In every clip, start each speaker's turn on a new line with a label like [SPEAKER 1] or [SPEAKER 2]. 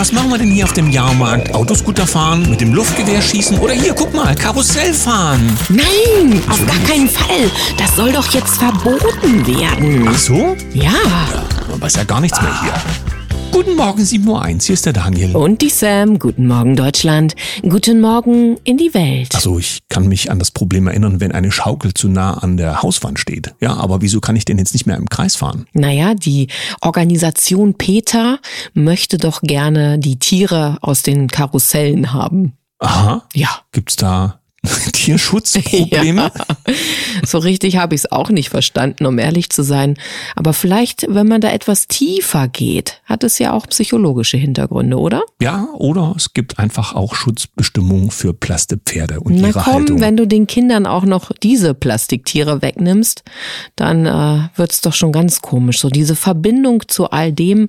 [SPEAKER 1] was machen wir denn hier auf dem Jahrmarkt? Autoscooter fahren, mit dem Luftgewehr schießen oder hier, guck mal, Karussell fahren?
[SPEAKER 2] Nein, auf gar keinen Fall. Das soll doch jetzt verboten werden.
[SPEAKER 1] Ach so?
[SPEAKER 2] Ja.
[SPEAKER 1] Man weiß ja gar nichts mehr hier. Guten Morgen, 7.01 Uhr, hier ist der Daniel.
[SPEAKER 2] Und die Sam. Guten Morgen, Deutschland. Guten Morgen in die Welt.
[SPEAKER 1] Also ich kann mich an das Problem erinnern, wenn eine Schaukel zu nah an der Hauswand steht. Ja, aber wieso kann ich denn jetzt nicht mehr im Kreis fahren?
[SPEAKER 2] Naja, die Organisation Peter möchte doch gerne die Tiere aus den Karussellen haben.
[SPEAKER 1] Aha.
[SPEAKER 2] Ja.
[SPEAKER 1] Gibt's da Tierschutzprobleme?
[SPEAKER 2] Ja. So richtig habe ich es auch nicht verstanden, um ehrlich zu sein. Aber vielleicht, wenn man da etwas tiefer geht, hat es ja auch psychologische Hintergründe, oder?
[SPEAKER 1] Ja, oder es gibt einfach auch Schutzbestimmungen für Plastepferde und
[SPEAKER 2] Na
[SPEAKER 1] ihre
[SPEAKER 2] komm,
[SPEAKER 1] Haltung.
[SPEAKER 2] wenn du den Kindern auch noch diese Plastiktiere wegnimmst, dann äh, wird's doch schon ganz komisch. So diese Verbindung zu all dem,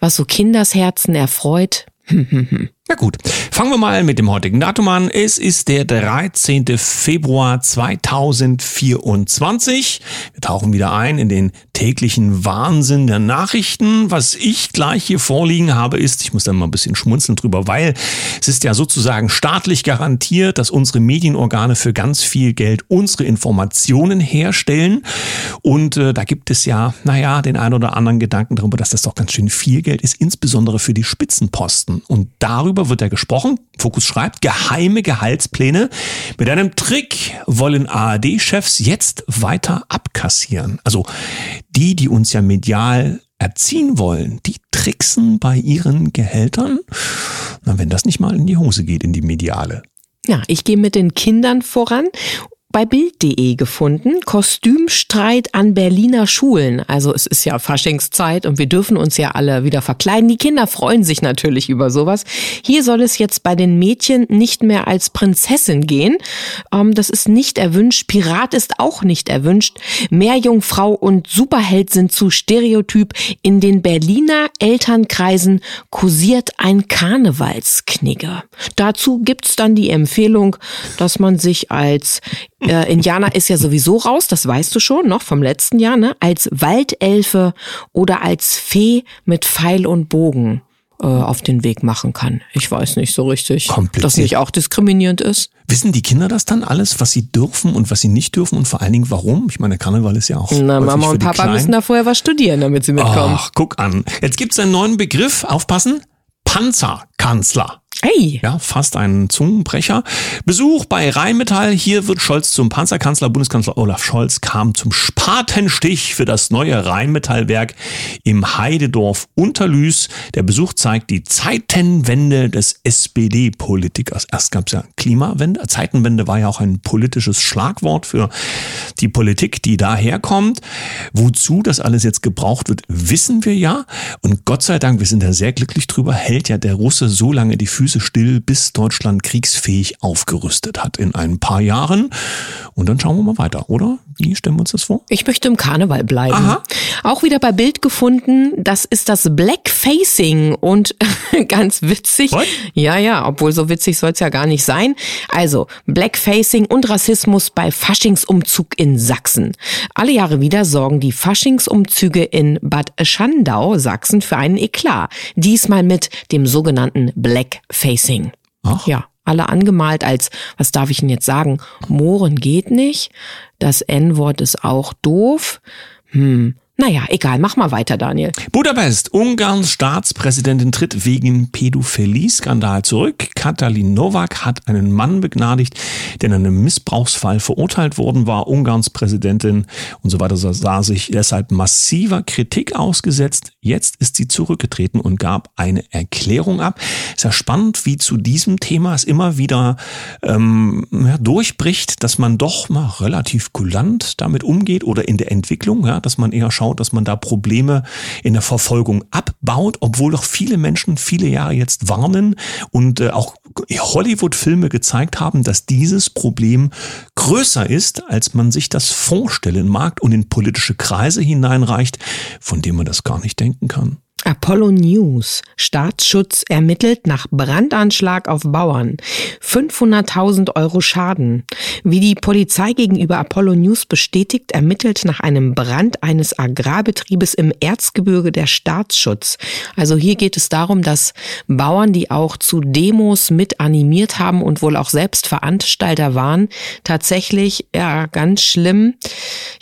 [SPEAKER 2] was so Kindersherzen erfreut.
[SPEAKER 1] Na gut, fangen wir mal mit dem heutigen Datum an. Es ist der 13. Februar 2024. Wir tauchen wieder ein in den täglichen Wahnsinn der Nachrichten. Was ich gleich hier vorliegen habe, ist, ich muss da mal ein bisschen schmunzeln drüber, weil es ist ja sozusagen staatlich garantiert, dass unsere Medienorgane für ganz viel Geld unsere Informationen herstellen. Und äh, da gibt es ja, naja, den ein oder anderen Gedanken darüber, dass das doch ganz schön viel Geld ist, insbesondere für die Spitzenposten. Und darüber wird ja gesprochen. Fokus schreibt, geheime Gehaltspläne. Mit einem Trick wollen ARD-Chefs jetzt weiter abkassieren. Also die, die uns ja medial erziehen wollen, die tricksen bei ihren Gehältern. Na, wenn das nicht mal in die Hose geht, in die mediale.
[SPEAKER 2] Ja, ich gehe mit den Kindern voran. Bei Bild.de gefunden, Kostümstreit an Berliner Schulen. Also es ist ja Faschingszeit und wir dürfen uns ja alle wieder verkleiden. Die Kinder freuen sich natürlich über sowas. Hier soll es jetzt bei den Mädchen nicht mehr als Prinzessin gehen. Ähm, das ist nicht erwünscht. Pirat ist auch nicht erwünscht. Meerjungfrau und Superheld sind zu Stereotyp. In den Berliner Elternkreisen kursiert ein Karnevalsknigge. Dazu gibt's dann die Empfehlung, dass man sich als äh, Indianer ist ja sowieso raus, das weißt du schon, noch vom letzten Jahr, ne? Als Waldelfe oder als Fee mit Pfeil und Bogen äh, auf den Weg machen kann. Ich weiß nicht so richtig,
[SPEAKER 1] Kompliziert.
[SPEAKER 2] dass nicht auch diskriminierend ist.
[SPEAKER 1] Wissen die Kinder das dann alles, was sie dürfen und was sie nicht dürfen und vor allen Dingen warum? Ich meine, Karneval ist ja auch.
[SPEAKER 2] Na, Mama und Papa
[SPEAKER 1] Kleinen.
[SPEAKER 2] müssen da vorher was studieren, damit sie mitkommen.
[SPEAKER 1] Ach, guck an. Jetzt gibt's einen neuen Begriff, aufpassen. Panzerkanzler.
[SPEAKER 2] Hey,
[SPEAKER 1] Ja, fast ein Zungenbrecher. Besuch bei Rheinmetall. Hier wird Scholz zum Panzerkanzler. Bundeskanzler Olaf Scholz kam zum Spatenstich für das neue Rheinmetallwerk im Heidedorf Unterlüß. Der Besuch zeigt die Zeitenwende des SPD-Politikers. Erst gab's ja Klimawende. Zeitenwende war ja auch ein politisches Schlagwort für die Politik, die daherkommt. Wozu das alles jetzt gebraucht wird, wissen wir ja. Und Gott sei Dank, wir sind ja sehr glücklich drüber, hält ja der Russe so lange die Füße still, bis Deutschland kriegsfähig aufgerüstet hat in ein paar Jahren. Und dann schauen wir mal weiter, oder? Wie stellen wir uns das vor?
[SPEAKER 2] Ich möchte im Karneval bleiben.
[SPEAKER 1] Aha.
[SPEAKER 2] Auch wieder bei Bild gefunden, das ist das Blackfacing und ganz witzig.
[SPEAKER 1] What?
[SPEAKER 2] Ja, ja, obwohl so witzig soll es ja gar nicht sein. Also Blackfacing und Rassismus bei Faschingsumzug in Sachsen. Alle Jahre wieder sorgen die Faschingsumzüge in Bad Schandau, Sachsen, für einen Eklat. Diesmal mit dem sogenannten Blackfacing.
[SPEAKER 1] Ach.
[SPEAKER 2] Ja, alle angemalt als, was darf ich denn jetzt sagen? Mohren geht nicht. Das N-Wort ist auch doof. Hm. Naja, egal, mach mal weiter, Daniel.
[SPEAKER 1] Budapest, Ungarns Staatspräsidentin tritt wegen Pädophilie-Skandal zurück. Katalin Novak hat einen Mann begnadigt, der in einem Missbrauchsfall verurteilt worden war. Ungarns Präsidentin und so weiter sah sich deshalb massiver Kritik ausgesetzt. Jetzt ist sie zurückgetreten und gab eine Erklärung ab. Ist ja spannend, wie zu diesem Thema es immer wieder ähm, ja, durchbricht, dass man doch mal relativ kulant damit umgeht oder in der Entwicklung, ja, dass man eher schaut, dass man da Probleme in der Verfolgung abbaut, obwohl doch viele Menschen viele Jahre jetzt warnen und äh, auch Hollywood-Filme gezeigt haben, dass dieses Problem größer ist, als man sich das vorstellen mag und in politische Kreise hineinreicht, von dem man das gar nicht denken kann.
[SPEAKER 2] Apollo News. Staatsschutz ermittelt nach Brandanschlag auf Bauern. 500.000 Euro Schaden. Wie die Polizei gegenüber Apollo News bestätigt, ermittelt nach einem Brand eines Agrarbetriebes im Erzgebirge der Staatsschutz. Also hier geht es darum, dass Bauern, die auch zu Demos mit animiert haben und wohl auch selbst Veranstalter waren, tatsächlich ja ganz schlimm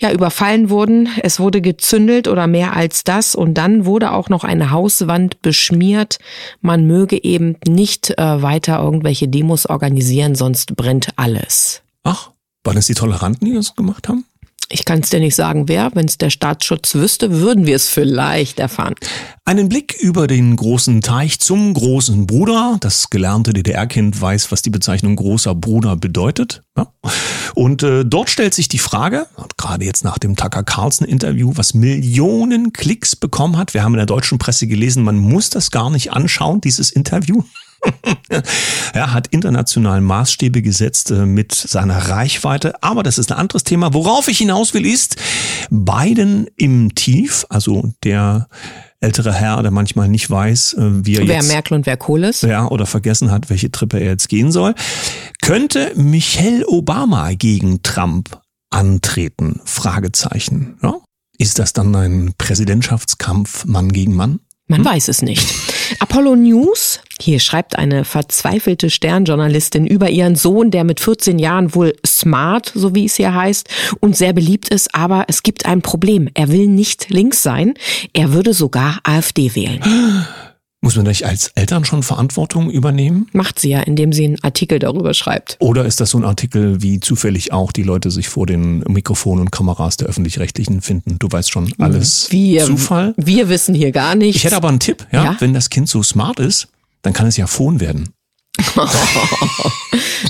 [SPEAKER 2] ja überfallen wurden. Es wurde gezündelt oder mehr als das und dann wurde auch noch eine Hauswand beschmiert. Man möge eben nicht äh, weiter irgendwelche Demos organisieren, sonst brennt alles.
[SPEAKER 1] Ach, waren es die Toleranten, die das gemacht haben?
[SPEAKER 2] Ich kann es dir nicht sagen, wer. Wenn es der Staatsschutz wüsste, würden wir es vielleicht erfahren.
[SPEAKER 1] Einen Blick über den großen Teich zum großen Bruder. Das gelernte DDR-Kind weiß, was die Bezeichnung großer Bruder bedeutet. Ja. Und äh, dort stellt sich die Frage, gerade jetzt nach dem Tucker Carlson-Interview, was Millionen Klicks bekommen hat. Wir haben in der deutschen Presse gelesen, man muss das gar nicht anschauen, dieses Interview. er hat internationalen Maßstäbe gesetzt äh, mit seiner Reichweite. Aber das ist ein anderes Thema. Worauf ich hinaus will, ist Biden im Tief, also der ältere Herr, der manchmal nicht weiß, äh, wie er
[SPEAKER 2] wer
[SPEAKER 1] jetzt...
[SPEAKER 2] Wer Merkel und wer Kohl ist.
[SPEAKER 1] Ja, oder vergessen hat, welche Trippe er jetzt gehen soll. Könnte Michelle Obama gegen Trump antreten? Fragezeichen. Ja? Ist das dann ein Präsidentschaftskampf Mann gegen Mann?
[SPEAKER 2] Man hm? weiß es nicht. Apollo News, hier schreibt eine verzweifelte Sternjournalistin über ihren Sohn, der mit 14 Jahren wohl smart, so wie es hier heißt, und sehr beliebt ist, aber es gibt ein Problem. Er will nicht links sein, er würde sogar AfD wählen.
[SPEAKER 1] Muss man nicht als Eltern schon Verantwortung übernehmen?
[SPEAKER 2] Macht sie ja, indem sie einen Artikel darüber schreibt.
[SPEAKER 1] Oder ist das so ein Artikel, wie zufällig auch die Leute sich vor den Mikrofonen und Kameras der öffentlich-rechtlichen finden? Du weißt schon, alles
[SPEAKER 2] wir,
[SPEAKER 1] Zufall.
[SPEAKER 2] Wir wissen hier gar nichts.
[SPEAKER 1] Ich hätte aber einen Tipp, ja? ja? Wenn das Kind so smart ist, dann kann es ja Phon werden.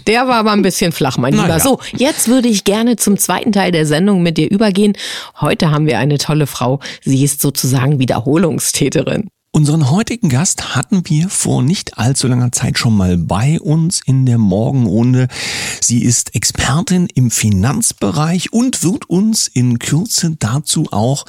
[SPEAKER 2] Der war aber ein bisschen flach, mein Lieber. Ja. So, jetzt würde ich gerne zum zweiten Teil der Sendung mit dir übergehen. Heute haben wir eine tolle Frau. Sie ist sozusagen Wiederholungstäterin.
[SPEAKER 1] Unseren heutigen Gast hatten wir vor nicht allzu langer Zeit schon mal bei uns in der Morgenrunde. Sie ist Expertin im Finanzbereich und wird uns in Kürze dazu auch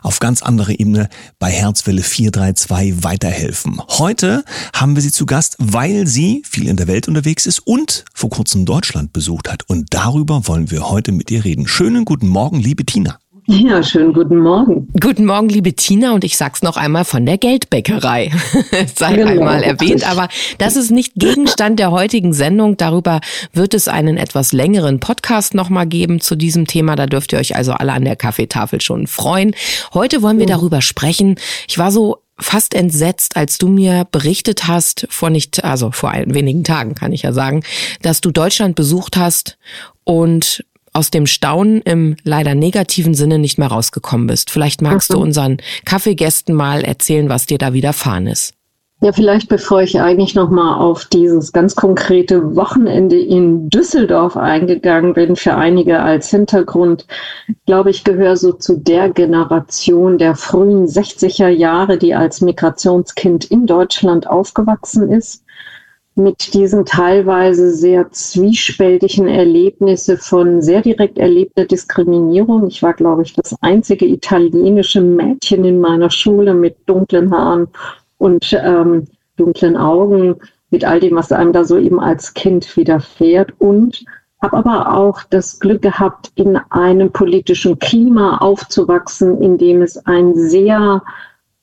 [SPEAKER 1] auf ganz andere Ebene bei Herzwelle 432 weiterhelfen. Heute haben wir sie zu Gast, weil sie viel in der Welt unterwegs ist und vor kurzem Deutschland besucht hat. Und darüber wollen wir heute mit ihr reden. Schönen guten Morgen, liebe Tina.
[SPEAKER 3] Ja, schönen guten Morgen.
[SPEAKER 2] Guten Morgen, liebe Tina, und ich sag's noch einmal von der Geldbäckerei. Sei genau. einmal erwähnt, aber das ist nicht Gegenstand der heutigen Sendung. Darüber wird es einen etwas längeren Podcast nochmal geben zu diesem Thema. Da dürft ihr euch also alle an der Kaffeetafel schon freuen. Heute wollen wir darüber sprechen. Ich war so fast entsetzt, als du mir berichtet hast, vor nicht, also vor wenigen Tagen kann ich ja sagen, dass du Deutschland besucht hast und aus dem Staunen im leider negativen Sinne nicht mehr rausgekommen bist. Vielleicht magst mhm. du unseren Kaffeegästen mal erzählen, was dir da widerfahren ist.
[SPEAKER 3] Ja, vielleicht bevor ich eigentlich nochmal auf dieses ganz konkrete Wochenende in Düsseldorf eingegangen bin, für einige als Hintergrund, glaube ich, gehöre so zu der Generation der frühen 60er Jahre, die als Migrationskind in Deutschland aufgewachsen ist mit diesen teilweise sehr zwiespältigen Erlebnisse von sehr direkt erlebter Diskriminierung. Ich war, glaube ich, das einzige italienische Mädchen in meiner Schule mit dunklen Haaren und ähm, dunklen Augen, mit all dem, was einem da so eben als Kind widerfährt. Und habe aber auch das Glück gehabt, in einem politischen Klima aufzuwachsen, in dem es ein sehr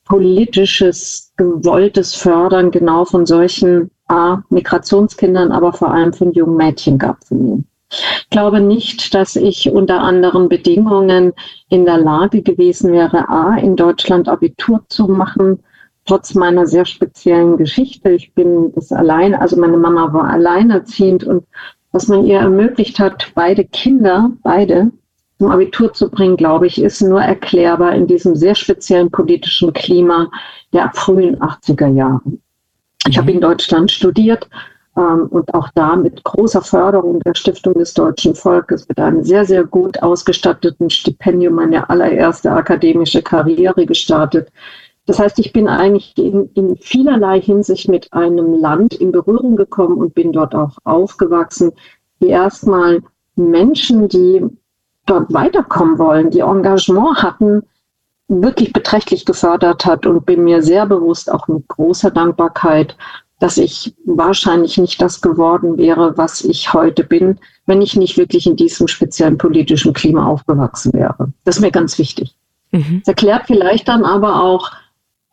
[SPEAKER 3] politisches, gewolltes Fördern genau von solchen A, Migrationskindern, aber vor allem von jungen Mädchen gab von mir. Ich glaube nicht, dass ich unter anderen Bedingungen in der Lage gewesen wäre, A, in Deutschland Abitur zu machen, trotz meiner sehr speziellen Geschichte. Ich bin das allein, also meine Mama war alleinerziehend und was man ihr ermöglicht hat, beide Kinder, beide zum Abitur zu bringen, glaube ich, ist nur erklärbar in diesem sehr speziellen politischen Klima der frühen 80er Jahre. Ich habe mhm. in Deutschland studiert ähm, und auch da mit großer Förderung der Stiftung des deutschen Volkes, mit einem sehr, sehr gut ausgestatteten Stipendium meine allererste akademische Karriere gestartet. Das heißt, ich bin eigentlich in, in vielerlei Hinsicht mit einem Land in Berührung gekommen und bin dort auch aufgewachsen, die erstmal Menschen, die dort weiterkommen wollen, die Engagement hatten, wirklich beträchtlich gefördert hat und bin mir sehr bewusst, auch mit großer Dankbarkeit, dass ich wahrscheinlich nicht das geworden wäre, was ich heute bin, wenn ich nicht wirklich in diesem speziellen politischen Klima aufgewachsen wäre. Das ist mir ganz wichtig. Mhm. Das erklärt vielleicht dann aber auch,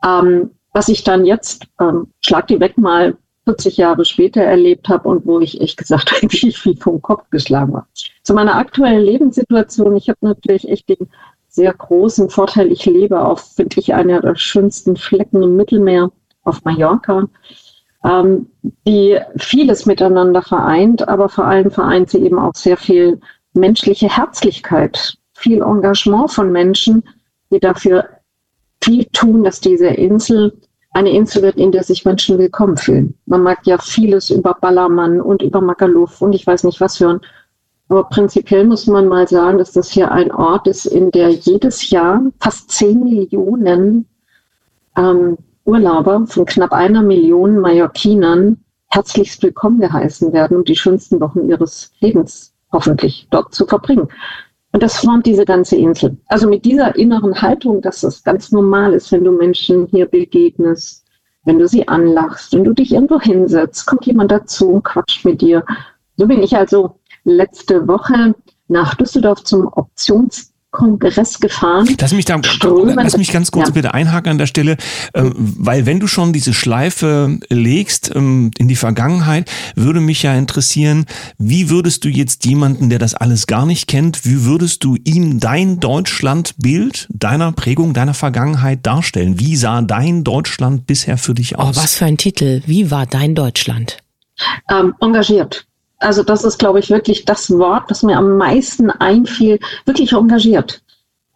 [SPEAKER 3] ähm, was ich dann jetzt, ähm, schlag die weg mal 40 Jahre später erlebt habe und wo ich echt gesagt habe, wie ich wie vom Kopf geschlagen war. Zu meiner aktuellen Lebenssituation, ich habe natürlich echt den sehr großen Vorteil, ich lebe auf, finde ich, einer der schönsten Flecken im Mittelmeer auf Mallorca, ähm, die vieles miteinander vereint, aber vor allem vereint sie eben auch sehr viel menschliche Herzlichkeit, viel Engagement von Menschen, die dafür viel tun, dass diese Insel eine Insel wird, in der sich Menschen willkommen fühlen. Man mag ja vieles über Ballermann und über Magaluf und ich weiß nicht was hören. Aber prinzipiell muss man mal sagen, dass das hier ein Ort ist, in der jedes Jahr fast 10 Millionen ähm, Urlauber von knapp einer Million Mallorquinern herzlichst willkommen geheißen werden, um die schönsten Wochen ihres Lebens hoffentlich dort zu verbringen. Und das formt diese ganze Insel. Also mit dieser inneren Haltung, dass es ganz normal ist, wenn du Menschen hier begegnest, wenn du sie anlachst, wenn du dich irgendwo hinsetzt, kommt jemand dazu und quatscht mit dir. So bin ich also letzte Woche nach Düsseldorf zum Options Kongress gefahren.
[SPEAKER 1] Lass mich, da, lass mich ganz kurz ja. bitte einhaken an der Stelle, ähm, weil wenn du schon diese Schleife legst ähm, in die Vergangenheit, würde mich ja interessieren, wie würdest du jetzt jemanden, der das alles gar nicht kennt, wie würdest du ihm dein Deutschlandbild deiner Prägung, deiner Vergangenheit darstellen? Wie sah dein Deutschland bisher für dich oh, aus?
[SPEAKER 2] Oh, was für ein Titel. Wie war dein Deutschland?
[SPEAKER 3] Ähm, engagiert also das ist, glaube ich, wirklich das Wort, das mir am meisten einfiel, wirklich engagiert.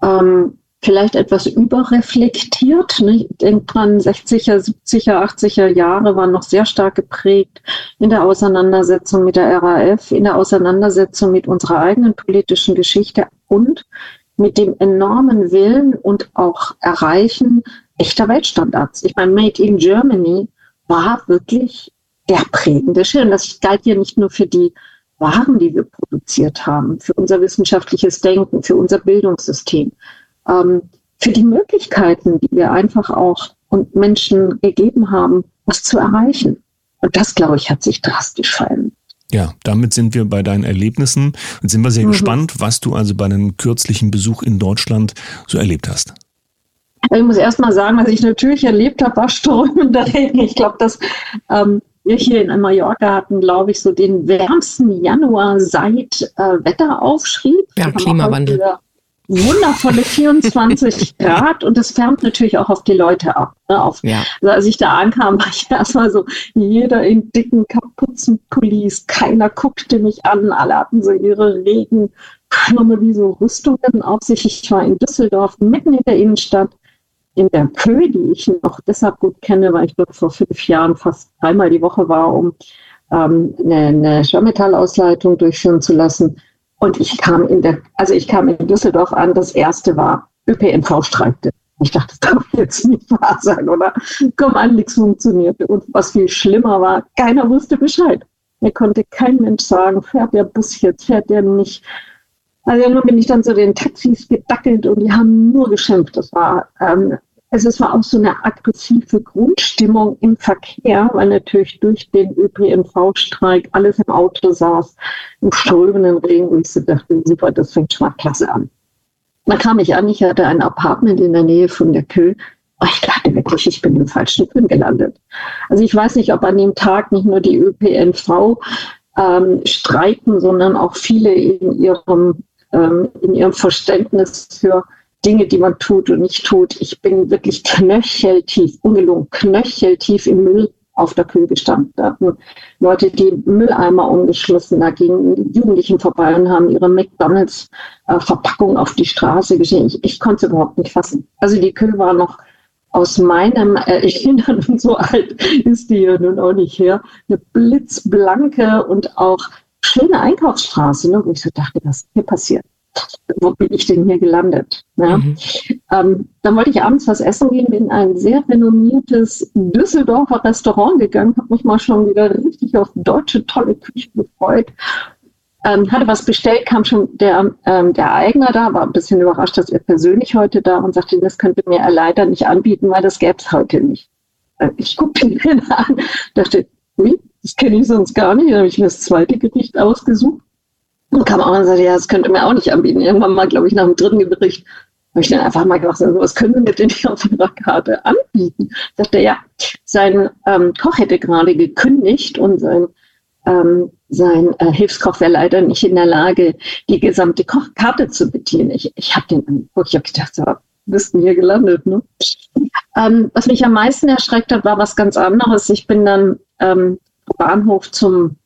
[SPEAKER 3] Ähm, vielleicht etwas überreflektiert. Ne? Denke dran, 60er, 70er, 80er Jahre waren noch sehr stark geprägt in der Auseinandersetzung mit der RAF, in der Auseinandersetzung mit unserer eigenen politischen Geschichte und mit dem enormen Willen und auch Erreichen echter Weltstandards. Ich meine, Made in Germany war wirklich der prägende Schirm. Das galt ja nicht nur für die Waren, die wir produziert haben, für unser wissenschaftliches Denken, für unser Bildungssystem, ähm, für die Möglichkeiten, die wir einfach auch und Menschen gegeben haben, was zu erreichen. Und das, glaube ich, hat sich drastisch verändert.
[SPEAKER 1] Ja, damit sind wir bei deinen Erlebnissen und sind wir sehr mhm. gespannt, was du also bei einem kürzlichen Besuch in Deutschland so erlebt hast.
[SPEAKER 3] Ich muss erst mal sagen, was ich natürlich erlebt habe, war strömender Regen. Ich glaube, dass ähm, wir hier in Mallorca hatten, glaube ich, so den wärmsten Januar seit äh, Wetter aufschrieb.
[SPEAKER 2] Ja, Klimawandel.
[SPEAKER 3] Wundervolle 24 Grad und das färbt natürlich auch auf die Leute ab. Ne, auf, ja. also als ich da ankam, war ich erstmal so, jeder in dicken Kapuzenpullis, keiner guckte mich an, alle hatten so ihre Regenschirme wie so Rüstungen auf sich. Ich war in Düsseldorf, mitten in der Innenstadt in der Kö, die ich noch deshalb gut kenne, weil ich dort vor fünf Jahren fast dreimal die Woche war, um ähm, eine, eine Schwermetallausleitung durchführen zu lassen. Und ich kam in der, also ich kam in Düsseldorf an, das erste war, ÖPNV streikte. Ich dachte, das darf jetzt nicht wahr sein, oder? Komm an, nichts funktionierte. Und was viel schlimmer war, keiner wusste Bescheid. Mir konnte kein Mensch sagen, fährt der Bus jetzt, fährt der nicht. Also nur bin ich dann zu den Taxis gedackelt und die haben nur geschimpft. Das war, ähm, es war auch so eine aggressive Grundstimmung im Verkehr, weil natürlich durch den ÖPNV-Streik alles im Auto saß, im strömenden Regen und ich so dachte, super, das fängt schon mal klasse an. Da kam ich an, ich hatte ein Apartment in der Nähe von der Kö. Oh, ich dachte wirklich, ich bin im falschen Film gelandet. Also ich weiß nicht, ob an dem Tag nicht nur die ÖPNV ähm, streiken, sondern auch viele in ihrem ähm, in ihrem Verständnis für Dinge, die man tut und nicht tut. Ich bin wirklich knöcheltief, ungelungen, knöcheltief im Müll auf der Kühe gestanden. Da hatten Leute die Mülleimer umgeschlossen, da gingen Jugendlichen vorbei und haben ihre McDonalds-Verpackung auf die Straße geschehen. Ich, ich konnte es überhaupt nicht fassen. Also die Kühe war noch aus meinem Erinnern, und so alt ist die ja nun auch nicht her, eine blitzblanke und auch schöne Einkaufsstraße, ne, wo ich so dachte, was ist hier passiert? Wo bin ich denn hier gelandet? Ja? Mhm. Ähm, dann wollte ich abends was essen gehen, bin in ein sehr renommiertes Düsseldorfer Restaurant gegangen, habe mich mal schon wieder richtig auf deutsche tolle Küche gefreut. ähm, hatte was bestellt, kam schon der, ähm, der Eigner da, war ein bisschen überrascht, dass er persönlich heute da und sagte, das könnte mir er leider nicht anbieten, weil das gäbe es heute nicht. Äh, ich guckte ihn an, dachte, ui, das kenne ich sonst gar nicht. Dann habe ich mir das zweite Gericht ausgesucht und kam auch und sagte, ja, das könnte mir auch nicht anbieten. Irgendwann mal, glaube ich, nach dem dritten Gericht habe ich dann einfach mal gedacht, also, was können wir denn hier auf Ihrer Karte anbieten? Sagte ja, sein ähm, Koch hätte gerade gekündigt und sein ähm, sein äh, Hilfskoch wäre leider nicht in der Lage, die gesamte Kochkarte zu bedienen. Ich, ich habe den angeguckt, ich habe gedacht, so, bist du hier gelandet, ne? Ähm, was mich am meisten erschreckt hat, war was ganz anderes. Ich bin dann ähm, Bahnhof zum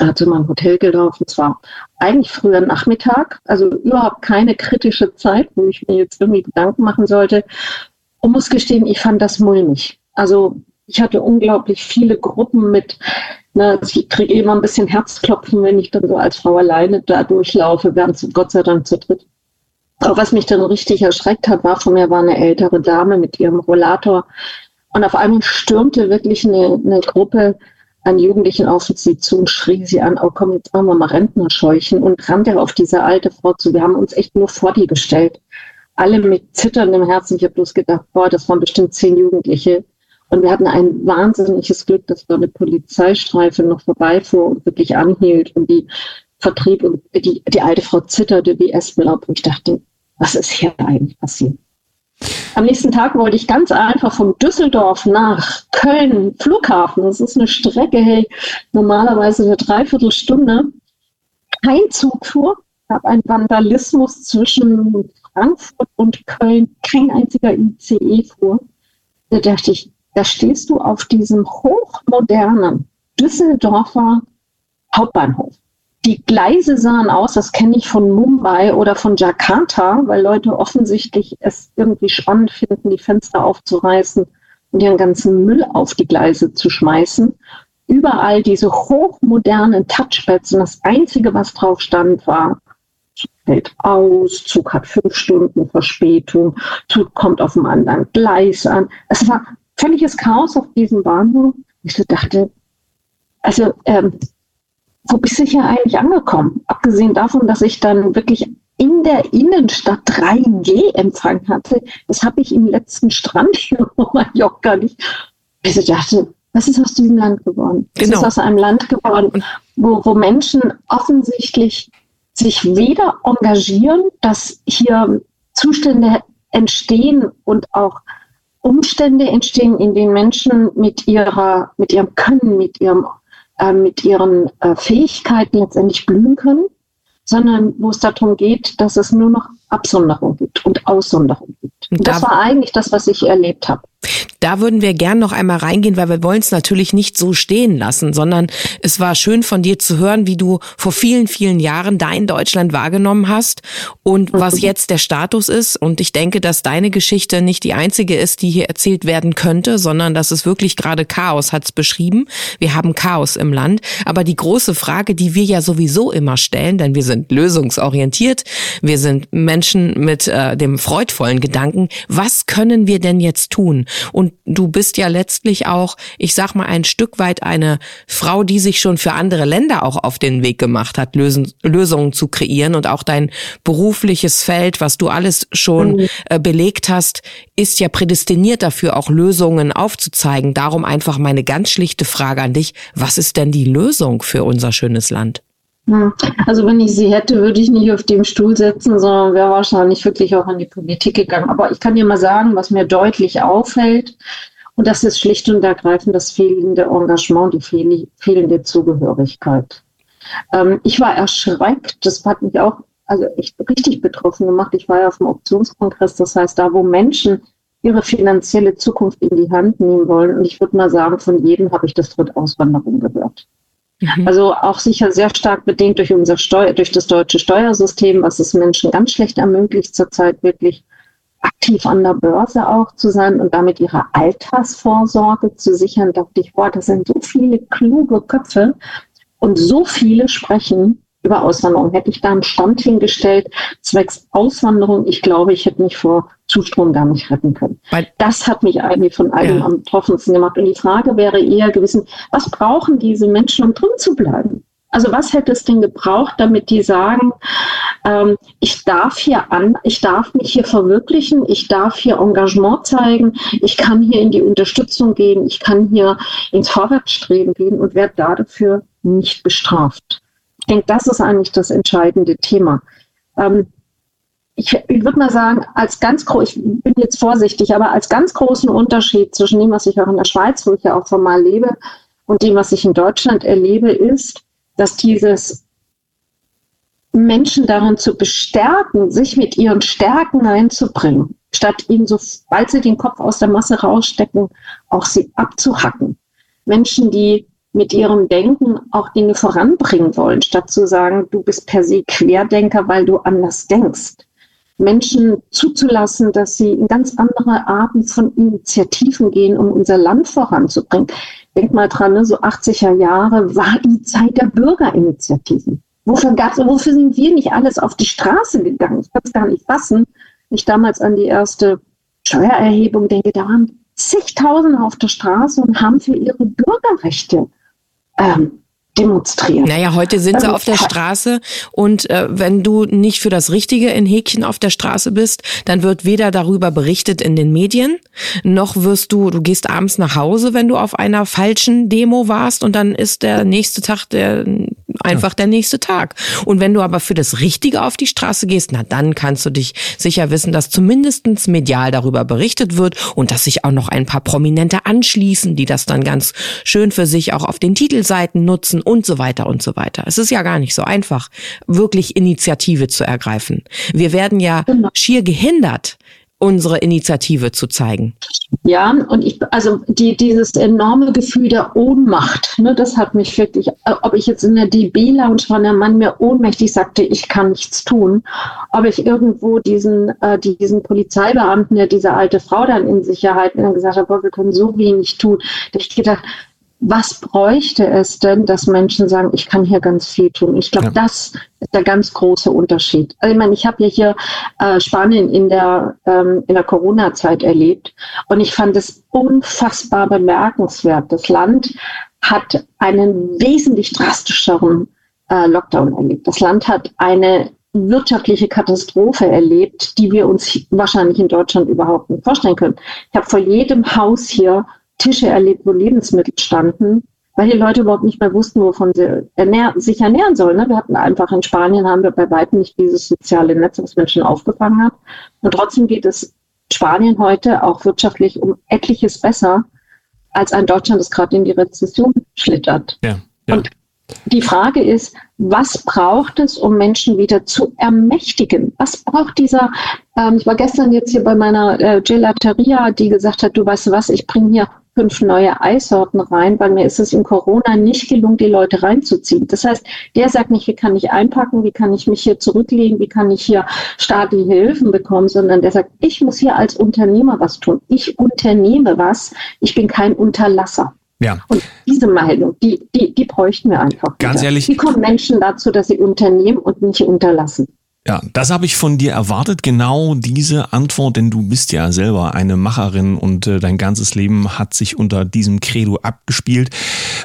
[SPEAKER 3] äh, zu meinem Hotel gelaufen. Es war eigentlich früher Nachmittag, also überhaupt keine kritische Zeit, wo ich mir jetzt irgendwie Gedanken machen sollte. Und muss gestehen, ich fand das mulmig. Also ich hatte unglaublich viele Gruppen mit na, ich kriege immer ein bisschen Herzklopfen, wenn ich dann so als Frau alleine da durchlaufe, während sie Gott sei Dank zu dritt. Aber was mich dann richtig erschreckt hat, war, von mir war eine ältere Dame mit ihrem Rollator. Und auf einmal stürmte wirklich eine, eine Gruppe an Jugendlichen auf sie zu und schrie sie an, oh komm, jetzt machen wir mal Rentner scheuchen und rannte auf diese alte Frau zu. Wir haben uns echt nur vor die gestellt. Alle mit zitterndem Herzen. Ich habe bloß gedacht, boah, das waren bestimmt zehn Jugendliche und wir hatten ein wahnsinniges Glück, dass da eine Polizeistreife noch vorbeifuhr und wirklich anhielt und die vertrieb und die, die alte Frau zitterte wie Espenlaub und ich dachte, was ist hier eigentlich passiert? Am nächsten Tag wollte ich ganz einfach von Düsseldorf nach Köln Flughafen. Das ist eine Strecke, hey, normalerweise eine Dreiviertelstunde. Kein Zug fuhr. Gab einen Vandalismus zwischen Frankfurt und Köln. Kein einziger ICE fuhr. Da dachte ich, da stehst du auf diesem hochmodernen Düsseldorfer Hauptbahnhof. Die Gleise sahen aus, das kenne ich von Mumbai oder von Jakarta, weil Leute offensichtlich es irgendwie spannend finden, die Fenster aufzureißen und ihren ganzen Müll auf die Gleise zu schmeißen. Überall diese hochmodernen Touchpads und das Einzige, was drauf stand, war Zug fällt aus, Zug hat fünf Stunden Verspätung, Zug kommt auf einem anderen Gleis an. Es war völliges Chaos auf diesem Bahnhof. Ich so dachte, also ähm, wo bist du hier eigentlich angekommen? Abgesehen davon, dass ich dann wirklich in der Innenstadt 3G-Empfang hatte, das habe ich im letzten Strand hier auf Mallorca nicht. Ich so dachte, was ist aus diesem Land geworden? Genau. Es ist aus einem Land geworden, wo, wo Menschen offensichtlich sich weder engagieren, dass hier Zustände entstehen und auch Umstände entstehen, in denen Menschen mit ihrer, mit ihrem Können, mit ihrem, äh, mit ihren äh, Fähigkeiten letztendlich blühen können, sondern wo es darum geht, dass es nur noch Absonderung gibt und Aussonderung gibt. Und das war eigentlich das, was ich erlebt habe.
[SPEAKER 2] Da würden wir gern noch einmal reingehen, weil wir wollen es natürlich nicht so stehen lassen, sondern es war schön von dir zu hören, wie du vor vielen, vielen Jahren dein Deutschland wahrgenommen hast und was jetzt der Status ist. Und ich denke, dass deine Geschichte nicht die einzige ist, die hier erzählt werden könnte, sondern dass es wirklich gerade Chaos hat es beschrieben. Wir haben Chaos im Land. Aber die große Frage, die wir ja sowieso immer stellen, denn wir sind lösungsorientiert, wir sind Menschen mit äh, dem freudvollen Gedanken, was können wir denn jetzt tun? Und du bist ja letztlich auch, ich sag mal, ein Stück weit eine Frau, die sich schon für andere Länder auch auf den Weg gemacht hat, Lösen, Lösungen zu kreieren. Und auch dein berufliches Feld, was du alles schon mhm. äh, belegt hast, ist ja prädestiniert dafür, auch Lösungen aufzuzeigen. Darum einfach meine ganz schlichte Frage an dich. Was ist denn die Lösung für unser schönes Land?
[SPEAKER 3] Also wenn ich sie hätte, würde ich nicht auf dem Stuhl sitzen, sondern wäre wahrscheinlich wirklich auch in die Politik gegangen. Aber ich kann dir mal sagen, was mir deutlich auffällt, und das ist schlicht und ergreifend das fehlende Engagement, die fehlende Zugehörigkeit. Ähm, ich war erschreckt, das hat mich auch also echt richtig betroffen gemacht. Ich war ja auf dem Optionskongress, das heißt, da wo Menschen ihre finanzielle Zukunft in die Hand nehmen wollen. Und ich würde mal sagen, von jedem habe ich das Wort Auswanderung gehört. Mhm. Also auch sicher sehr stark bedingt durch unser Steuer, durch das deutsche Steuersystem, was es Menschen ganz schlecht ermöglicht, zurzeit wirklich aktiv an der Börse auch zu sein und damit ihre Altersvorsorge zu sichern, dachte ich, boah, das sind so viele kluge Köpfe und so viele sprechen über Auswanderung. Hätte ich da einen Stand hingestellt, zwecks Auswanderung, ich glaube, ich hätte mich vor Zustrom gar nicht retten können. Weil das hat mich eigentlich von allem ja. am betroffensten gemacht. Und die Frage wäre eher gewesen, was brauchen diese Menschen, um drin zu bleiben? Also was hätte es denn gebraucht, damit die sagen, ähm, ich darf hier an, ich darf mich hier verwirklichen, ich darf hier Engagement zeigen, ich kann hier in die Unterstützung gehen, ich kann hier ins Vorwärtsstreben gehen und werde dafür nicht bestraft. Ich denke, das ist eigentlich das entscheidende Thema. Ähm, ich, ich würde mal sagen, als ganz groß, ich bin jetzt vorsichtig, aber als ganz großen Unterschied zwischen dem, was ich auch in der Schweiz, wo ich ja auch formal lebe, und dem, was ich in Deutschland erlebe, ist, dass dieses Menschen darin zu bestärken, sich mit ihren Stärken einzubringen, statt ihnen, sobald sie den Kopf aus der Masse rausstecken, auch sie abzuhacken. Menschen, die mit ihrem Denken auch Dinge voranbringen wollen, statt zu sagen, du bist per se Querdenker, weil du anders denkst. Menschen zuzulassen, dass sie in ganz andere Arten von Initiativen gehen, um unser Land voranzubringen. Denk mal dran, ne, so 80er Jahre war die Zeit der Bürgerinitiativen. Wofür, gab's, wofür sind wir nicht alles auf die Straße gegangen? Ich kann es gar nicht fassen. Ich damals an die erste Steuererhebung denke, da waren zigtausende auf der Straße und haben für ihre Bürgerrechte ähm, demonstrieren.
[SPEAKER 2] Naja, heute sind sie auf der Straße und äh, wenn du nicht für das Richtige in Häkchen auf der Straße bist, dann wird weder darüber berichtet in den Medien, noch wirst du, du gehst abends nach Hause, wenn du auf einer falschen Demo warst und dann ist der nächste Tag der einfach ja. der nächste Tag. Und wenn du aber für das Richtige auf die Straße gehst, na dann kannst du dich sicher wissen, dass zumindestens medial darüber berichtet wird und dass sich auch noch ein paar Prominente anschließen, die das dann ganz schön für sich auch auf den Titelseiten nutzen und so weiter und so weiter. Es ist ja gar nicht so einfach, wirklich Initiative zu ergreifen. Wir werden ja genau. schier gehindert, unsere Initiative zu zeigen.
[SPEAKER 3] Ja, und ich, also die, dieses enorme Gefühl der Ohnmacht, ne, das hat mich wirklich, ob ich jetzt in der DB-Lounge war, der Mann mir ohnmächtig sagte, ich kann nichts tun, ob ich irgendwo diesen, äh, diesen Polizeibeamten, der diese alte Frau dann in Sicherheit dann gesagt hat, boah, wir können so wenig tun, da ich gedacht, was bräuchte es denn, dass Menschen sagen, ich kann hier ganz viel tun? Ich glaube, ja. das ist der ganz große Unterschied. Also ich meine, ich habe ja hier äh, Spanien in der, ähm, in der Corona-Zeit erlebt und ich fand es unfassbar bemerkenswert. Das Land hat einen wesentlich drastischeren äh, Lockdown erlebt. Das Land hat eine wirtschaftliche Katastrophe erlebt, die wir uns wahrscheinlich in Deutschland überhaupt nicht vorstellen können. Ich habe vor jedem Haus hier Tische erlebt, wo Lebensmittel standen, weil die Leute überhaupt nicht mehr wussten, wovon sie ernähr sich ernähren sollen. Ne? Wir hatten einfach in Spanien, haben wir bei weitem nicht dieses soziale Netz, was Menschen aufgefangen hat. Und trotzdem geht es Spanien heute auch wirtschaftlich um etliches besser als ein Deutschland, das gerade in die Rezession schlittert. Ja, ja. Und die Frage ist, was braucht es, um Menschen wieder zu ermächtigen? Was braucht dieser, ähm, ich war gestern jetzt hier bei meiner äh, Gelateria, die gesagt hat, du weißt was, ich bringe hier fünf neue Eissorten rein, weil mir ist es in Corona nicht gelungen, die Leute reinzuziehen. Das heißt, der sagt nicht, wie kann ich einpacken, wie kann ich mich hier zurücklegen, wie kann ich hier staatliche Hilfen bekommen, sondern der sagt, ich muss hier als Unternehmer was tun. Ich unternehme was, ich bin kein Unterlasser. Ja. Und diese Meinung, die, die, die bräuchten wir einfach.
[SPEAKER 1] Ganz wieder. ehrlich.
[SPEAKER 3] Wie kommen Menschen dazu, dass sie unternehmen und nicht unterlassen?
[SPEAKER 1] Ja, das habe ich von dir erwartet, genau diese Antwort, denn du bist ja selber eine Macherin und äh, dein ganzes Leben hat sich unter diesem Credo abgespielt.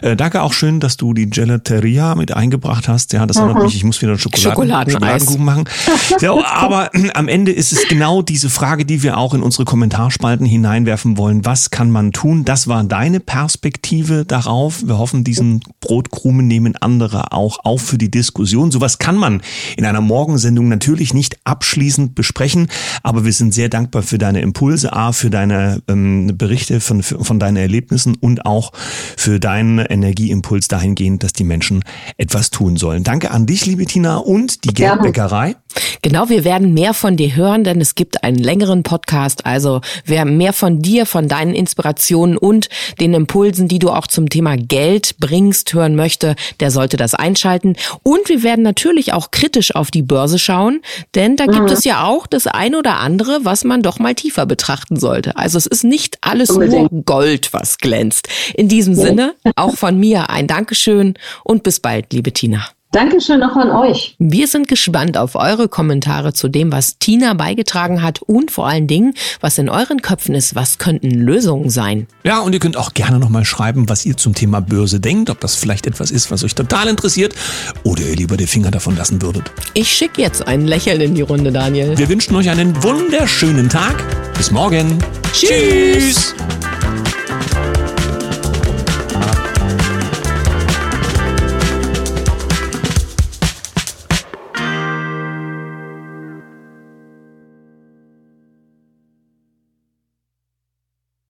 [SPEAKER 1] Äh, danke auch schön, dass du die Gelateria mit eingebracht hast. Ja, das mhm. erinnert mich, ich muss wieder Schokoladen, Schokoladen Schokoladenkuchen machen. Ja, aber äh, am Ende ist es genau diese Frage, die wir auch in unsere Kommentarspalten hineinwerfen wollen. Was kann man tun? Das war deine Perspektive darauf. Wir hoffen, diesen Brotkrumen nehmen andere auch auf für die Diskussion. Sowas kann man in einer Morgensendung natürlich nicht abschließend besprechen, aber wir sind sehr dankbar für deine Impulse, A, für deine ähm, Berichte von, von deinen Erlebnissen und auch für deinen Energieimpuls dahingehend, dass die Menschen etwas tun sollen. Danke an dich, liebe Tina, und die Geldbäckerei.
[SPEAKER 2] Genau, wir werden mehr von dir hören, denn es gibt einen längeren Podcast. Also wer mehr von dir, von deinen Inspirationen und den Impulsen, die du auch zum Thema Geld bringst, hören möchte, der sollte das einschalten. Und wir werden natürlich auch kritisch auf die Börse schauen, denn da gibt mhm. es ja auch das ein oder andere, was man doch mal tiefer betrachten sollte. Also es ist nicht alles nur Gold, was glänzt. In diesem Sinne, auch von mir ein Dankeschön und bis bald, liebe Tina.
[SPEAKER 3] Dankeschön auch an euch.
[SPEAKER 2] Wir sind gespannt auf eure Kommentare zu dem, was Tina beigetragen hat und vor allen Dingen, was in euren Köpfen ist. Was könnten Lösungen sein?
[SPEAKER 1] Ja, und ihr könnt auch gerne nochmal schreiben, was ihr zum Thema Börse denkt, ob das vielleicht etwas ist, was euch total interessiert oder ihr lieber die Finger davon lassen würdet.
[SPEAKER 2] Ich schicke jetzt ein Lächeln in die Runde, Daniel.
[SPEAKER 1] Wir wünschen euch einen wunderschönen Tag. Bis morgen.
[SPEAKER 2] Tschüss. Tschüss.